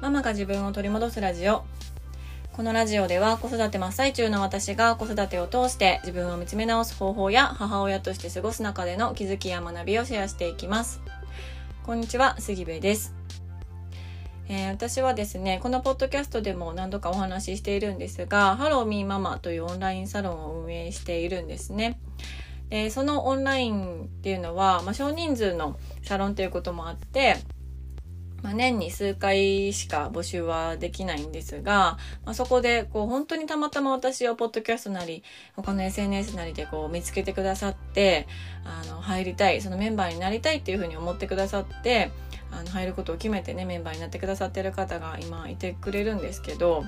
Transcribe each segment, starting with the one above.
ママが自分を取り戻すラジオ。このラジオでは子育て真っ最中の私が子育てを通して自分を見つめ直す方法や母親として過ごす中での気づきや学びをシェアしていきます。こんにちは杉部です。えー、私はですねこのポッドキャストでも何度かお話ししているんですがハローミーママというオンラインサロンを運営しているんですね。そのオンラインっていうのは、まあ、少人数のサロンということもあってまあ、年に数回しか募集はできないんですが、まあ、そこでこう本当にたまたま私をポッドキャストなり他の SNS なりでこう見つけてくださってあの入りたいそのメンバーになりたいっていうふうに思ってくださってあの入ることを決めてねメンバーになってくださってる方が今いてくれるんですけど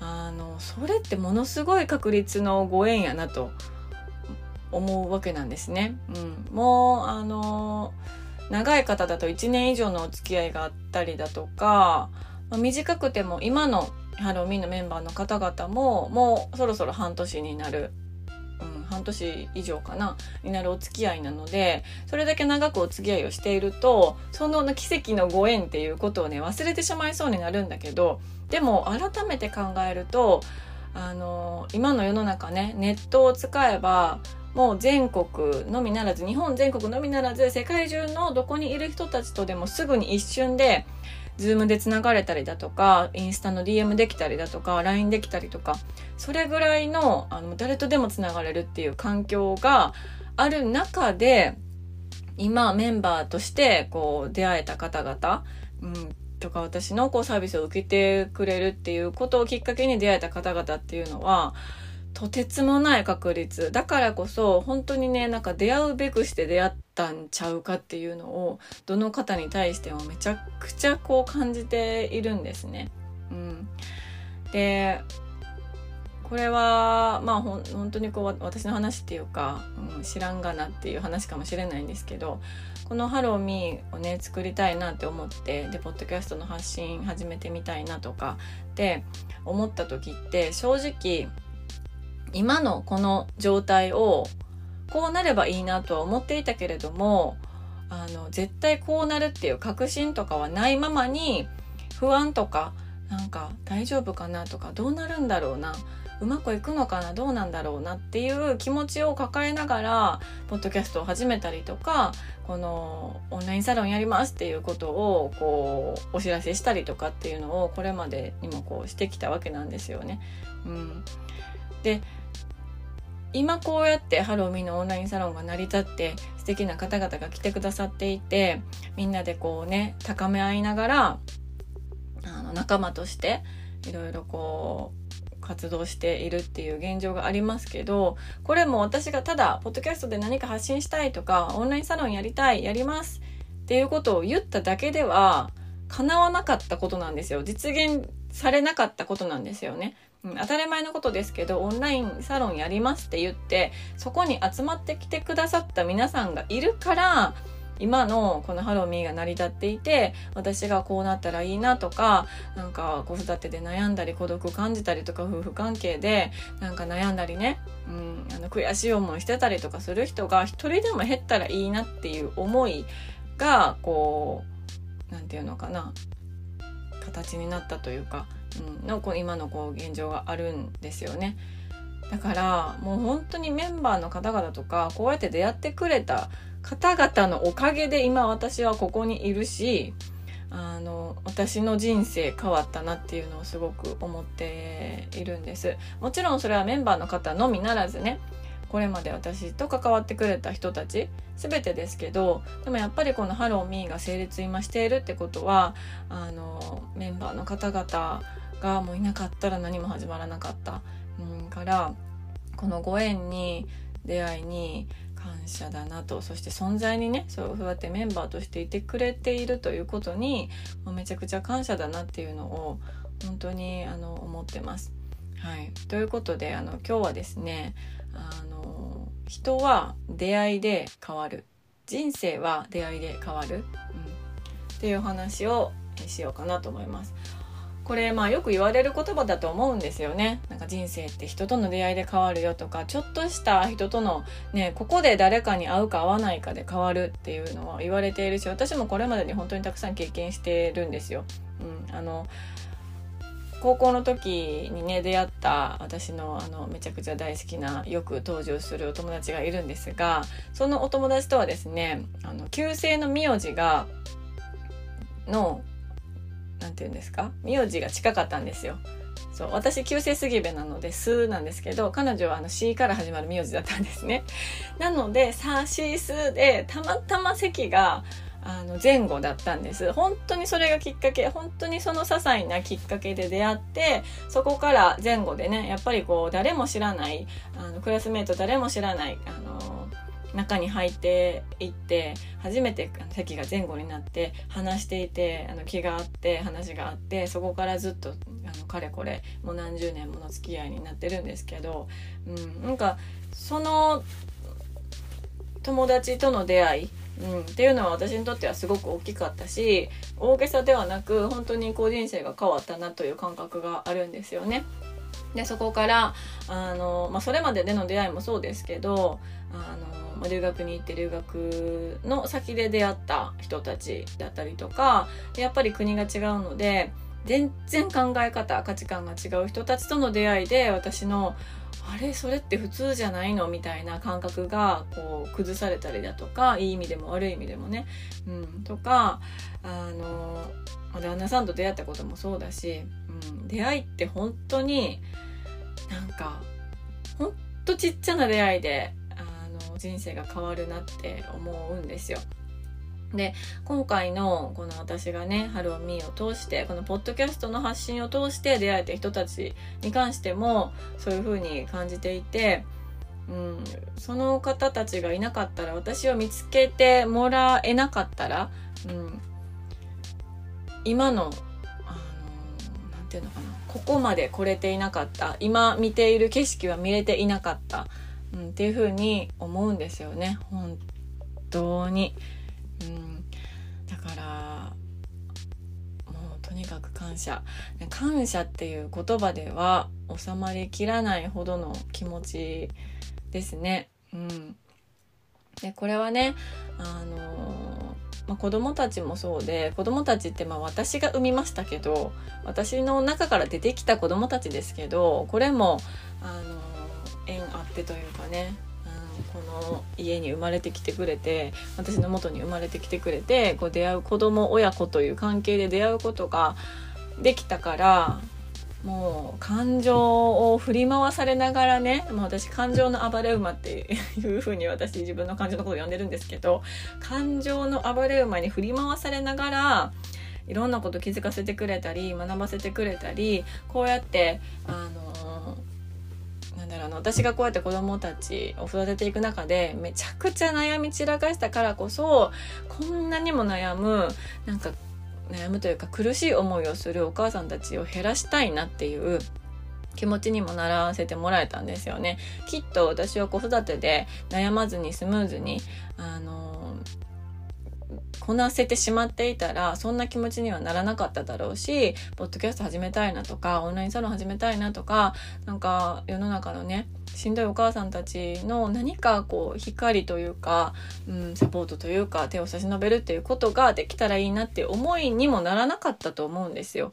あのそれってものすごい確率のご縁やなと思うわけなんですね。うん、もうあのー長い方だと1年以上のお付き合いがあったりだとか、まあ、短くても今のハローミーのメンバーの方々ももうそろそろ半年になる、うん、半年以上かなになるお付き合いなのでそれだけ長くお付き合いをしているとその奇跡のご縁っていうことをね忘れてしまいそうになるんだけどでも改めて考えるとあの今の世の中ねネットを使えばもう全国のみならず日本全国のみならず世界中のどこにいる人たちとでもすぐに一瞬でズームでつながれたりだとかインスタの DM できたりだとか LINE できたりとかそれぐらいのあの誰とでもつながれるっていう環境がある中で今メンバーとしてこう出会えた方々、うん、とか私のこうサービスを受けてくれるっていうことをきっかけに出会えた方々っていうのはとてつもない確率だからこそ本当にねなんか出会うべくして出会ったんちゃうかっていうのをどの方に対してもめちゃくちゃこう感じているんですね。うん、でこれはまあほ本当にこう私の話っていうか、うん、知らんがなっていう話かもしれないんですけどこの「ハローミーをね作りたいなって思ってでポッドキャストの発信始めてみたいなとかって思った時って正直今のこの状態をこうなればいいなとは思っていたけれどもあの絶対こうなるっていう確信とかはないままに不安とかなんか大丈夫かなとかどうなるんだろうなうまくいくのかな？どうなんだろうなっていう気持ちを抱えながらポッドキャストを始めたりとかこのオンラインサロンやりますっていうことをこうお知らせしたりとかっていうのをこれまでにもこうしてきたわけなんですよね。うん、で今こうやってハローミーのオンラインサロンが成り立って素敵な方々が来てくださっていてみんなでこうね高め合いながらあの仲間としていろいろこう活動しているっていう現状がありますけどこれも私がただポッドキャストで何か発信したいとかオンラインサロンやりたいやりますっていうことを言っただけでは叶わなかったことなんですよ。実現されなかったことなんですよね。うん、当たり前のことですけどオンラインサロンやりますって言ってそこに集まってきてくださった皆さんがいるから今のこのハローミーが成り立っていて私がこうなったらいいなとかなんか子育てで悩んだり孤独感じたりとか夫婦関係でなんか悩んだりね、うん、あの悔しい思いしてたりとかする人が一人でも減ったらいいなっていう思いがこう何て言うのかな形になったというかうん、のこう今のこう現状があるんですよね。だからもう本当にメンバーの方々とかこうやって出会ってくれた方々のおかげで今私はここにいるしあの私の人生変わったなっていうのをすごく思っているんです。もちろんそれはメンバーの方のみならずねこれまで私と関わってくれた人たち全てですけどでもやっぱりこの「ハローミーが成立今しているってことはあのメンバーの方々がもういなかったら何も始まらなかった、からこのご縁に出会いに感謝だなと。そして存在にねそうやってメンバーとしていてくれているということにもうめちゃくちゃ感謝だなっていうのを本当にあの思ってます。はい、ということであの今日はですねあの人は出会いで変わる。人生は出会いで変わる、うん、っていう話をしようかなと思います。これまあよく言われる言葉だと思うんですよねなんか人生って人との出会いで変わるよとかちょっとした人とのねここで誰かに会うか会わないかで変わるっていうのは言われているし私もこれまでに本当にたくさん経験してるんですよ。うん、あの高校の時にね出会った私のあのめちゃくちゃ大好きなよく登場するお友達がいるんですがそのお友達とはですねあの旧姓の名字がの何て言うんですか？名字が近かったんですよ。そう私旧姓杉部なので「す」なんですけど彼女はあの「C」から始まる名字だったんですね。なので「さしす」でたまたま席があの前後だったんです本当にそれがきっかけ本当にその些細なきっかけで出会ってそこから前後でねやっぱりこう誰も知らないあのクラスメート誰も知らないあの中に入っていって初めて席が前後になって話していてあの気があって話があってそこからずっとあのかれこれもう何十年もの付き合いになってるんですけど、うん、なんかその友達との出会いうん、っていうのは私にとってはすごく大きかったし大げさではなく本当にこう人生が変わったなという感覚があるんですよね。でそこからあの、まあ、それまででの出会いもそうですけどあの、まあ、留学に行って留学の先で出会った人たちだったりとかやっぱり国が違うので全然考え方価値観が違う人たちとの出会いで私のあれそれって普通じゃないのみたいな感覚がこう崩されたりだとかいい意味でも悪い意味でもね、うん、とかあの旦那さんと出会ったこともそうだし、うん、出会いって本当になんかほんとちっちゃな出会いで人生が変わるなって思うんですよ。で今回のこの私がね「ハローミー」を通してこのポッドキャストの発信を通して出会えた人たちに関してもそういう風に感じていて、うん、その方たちがいなかったら私を見つけてもらえなかったら、うん、今の何て言うのかなここまで来れていなかった今見ている景色は見れていなかった、うん、っていう風に思うんですよね本当に。うん、だからもうとにかく感謝感謝っていう言葉では収まりきらないほどの気持ちですね。うん、でこれはねあのまあ、子供たちもそうで子供たちってまあ私が産みましたけど私の中から出てきた子供たちですけどこれもあの縁あってというかね。うんこの家に生まれてきてくれて私の元に生まれてきてくれてこう出会う子供親子という関係で出会うことができたからもう感情を振り回されながらねもう私感情の暴れ馬っていう風に私自分の感情のことを呼んでるんですけど感情の暴れ馬に振り回されながらいろんなこと気づかせてくれたり学ばせてくれたりこうやってあのなんだろうな私がこうやって子供たちを育てていく中でめちゃくちゃ悩み散らかしたからこそこんなにも悩むなんか悩むというか苦しい思いをするお母さんたちを減らしたいなっていう気持ちにもならせてもらえたんですよね。きっと私は子育てで悩まずにスムーズにあのこなせてしまっていたらそんな気持ちにはならなかっただろうしポッドキャスト始めたいなとかオンラインサロン始めたいなとかなんか世の中のねしんどいお母さんたちの何かこう光というか、うん、サポートというか手を差し伸べるっていうことができたらいいなって思いにもならなかったと思うんですよ。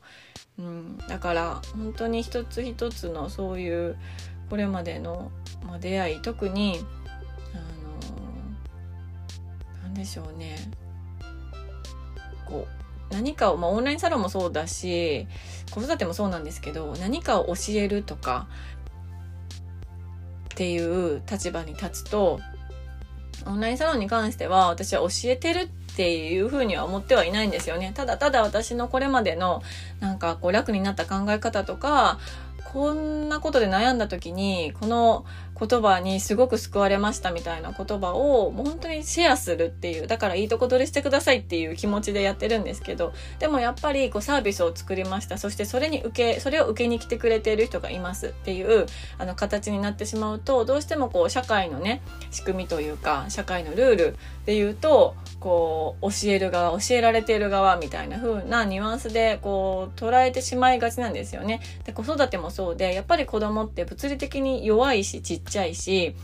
うん、だから本当に一つ一つのそういうこれまでの、まあ、出会い特にあの何でしょうねこう何かを、まあ、オンラインサロンもそうだし子育てもそうなんですけど何かを教えるとかっていう立場に立つとオンラインサロンに関しては私は教えてるっていうふうには思ってはいないんですよね。ただただ私のこれまでのなんかこう楽になった考え方とかこんなことで悩んだ時にこの言葉にすごく救われましたみたいな言葉をもう本当にシェアするっていうだからいいとこ取りしてくださいっていう気持ちでやってるんですけどでもやっぱりこうサービスを作りました。そしてそれに受けそれを受けに来てくれている人がいますっていうあの形になってしまうとどうしてもこう社会のね仕組みというか社会のルールで言うとこう教える側教えられている側みたいな風なニュアンスでこう捉えてしまいがちなんですよね。で子育てもそうでやっぱり子供って物理的に弱いしちっちゃいし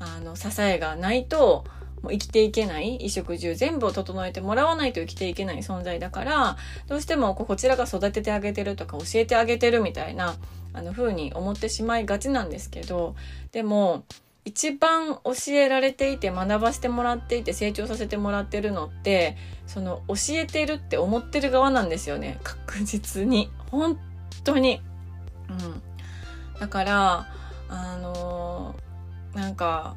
あの支えがないともう生きていけない衣食住全部を整えてもらわないと生きていけない存在だからどうしてもこちらが育ててあげてるとか教えてあげてるみたいなあの風に思ってしまいがちなんですけどでも一番教えられていて学ばせてもらっていて成長させてもらってるのってその教えてるって思ってる側なんですよね。確実に。本当に。うん。だからあのー、なんか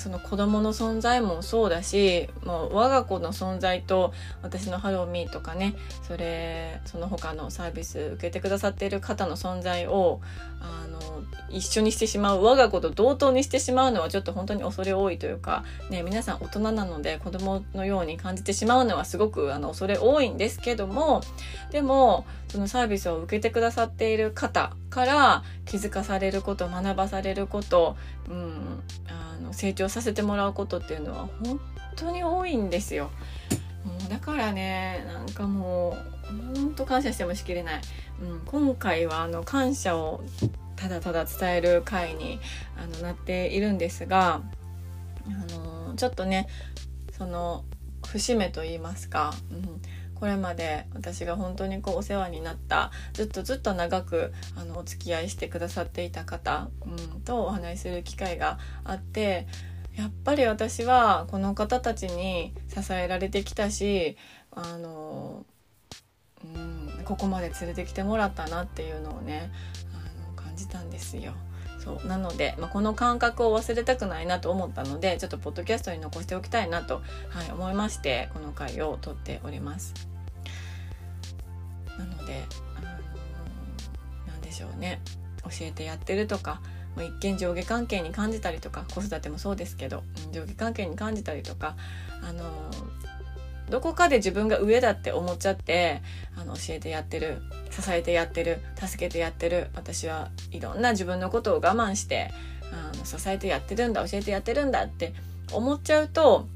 その子供の存在もそうだしもう我が子の存在と私のハローミーとかねそれその他のサービス受けてくださっている方の存在をあの一緒にしてしまう我が子と同等にしてしまうのはちょっと本当に恐れ多いというか、ね、皆さん大人なので子供のように感じてしまうのはすごくあの恐れ多いんですけどもでもそのサービスを受けてくださっている方から気づかされること学ばされること、うん、あの成長させてもらうことっていうのは本当に多いんですよ。もうだからねなんかもうほんと感謝してもしきれない、うん、今回はあの感謝をただただ伝える回にあのなっているんですが、あのちょっとねその節目と言いますか、うん、これまで私が本当にこうお世話になったずっとずっと長くあのお付き合いしてくださっていた方、うん、とお話しする機会があってやっぱり私はこの方たちに支えられてきたしあの、うん、ここまで連れてきてもらったなっていうのをねあの感じたんですよ。そうなので、まあ、この感覚を忘れたくないなと思ったのでちょっとポッドキャストに残しておきたいなと、はい、思いましてこの回を撮っております。なので、あのー、何でしょうね教えてやってるとか、まあ、一見上下関係に感じたりとか子育てもそうですけど上下関係に感じたりとか、あのどこかで自分が上だって思っちゃってあの教えてやってる支えてやってる助けてやってる私はいろんな自分のことを我慢してあの支えてやってるんだ教えてやってるんだって思っちゃうと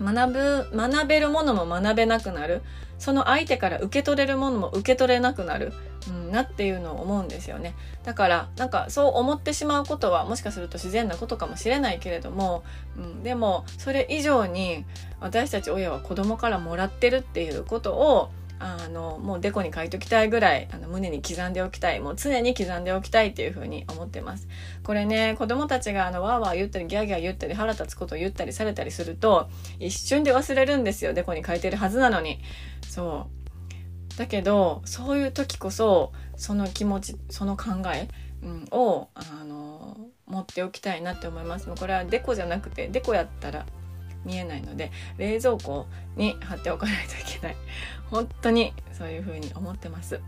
学ぶ学べるものも学べなくなる。その相手から受け取れるものも受け取れなくなる、うん、なっていうのを思うんですよね。だからなんかそう思ってしまうことはもしかすると自然なことかもしれないけれども、うん、でもそれ以上に私たち親は子供からもらってるっていうことをあのもうデコに書いておきたいぐらいあの胸に刻んでおきたいもう常に刻んでおきたいっていうふうに思ってます。これね子供たちがあのワーワー言ったりギャーギャー言ったり腹立つことを言ったりされたりすると一瞬で忘れるんですよデコに書いてるはずなのに。そう。だけどそういう時こそその気持ちその考え、うん、をあの持っておきたいなって思います。もうこれはデコじゃなくてデコやったら見えないので冷蔵庫に貼っておかないといけない。本当にそういう風に思ってます。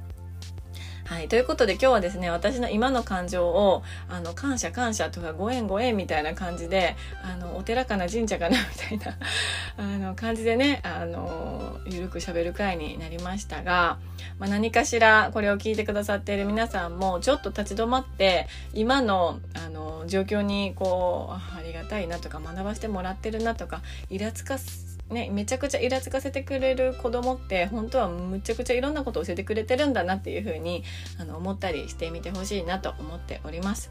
はい。ということで今日はですね、私の今の感情を、あの、感謝感謝とかご縁ご縁みたいな感じで、あの、お寺かな神社かなみたいな、あの、感じでね、あの、ゆるく喋る回になりましたが、まあ、何かしらこれを聞いてくださっている皆さんも、ちょっと立ち止まって、今の、あの、状況に、こう、ありがたいなとか、学ばせてもらってるなとか、イラつかすね、めちゃくちゃイラつかせてくれる子供って本当はむちゃくちゃいろんなことを教えてくれてるんだなっていうふうにあの思ったりしてみてほしいなと思っております。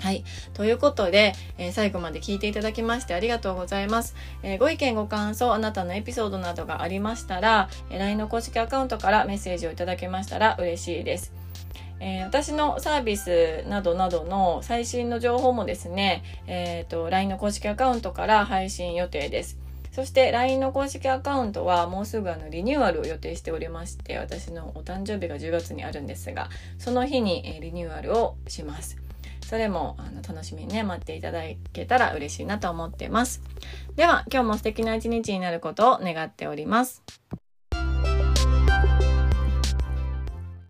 はい。ということで、えー、最後まで聞いていただきましてありがとうございます。えー、ご意見ご感想、あなたのエピソードなどがありましたら、えー、LINE の公式アカウントからメッセージをいただけましたら嬉しいです。えー、私のサービスなどなどの最新の情報もですね、えっ、ー、と、LINE の公式アカウントから配信予定です。そして LINE の公式アカウントはもうすぐあのリニューアルを予定しておりまして、私のお誕生日が10月にあるんですが、その日にリニューアルをします。それもあの楽しみにね、待っていただけたら嬉しいなと思ってます。では、今日も素敵な一日になることを願っております。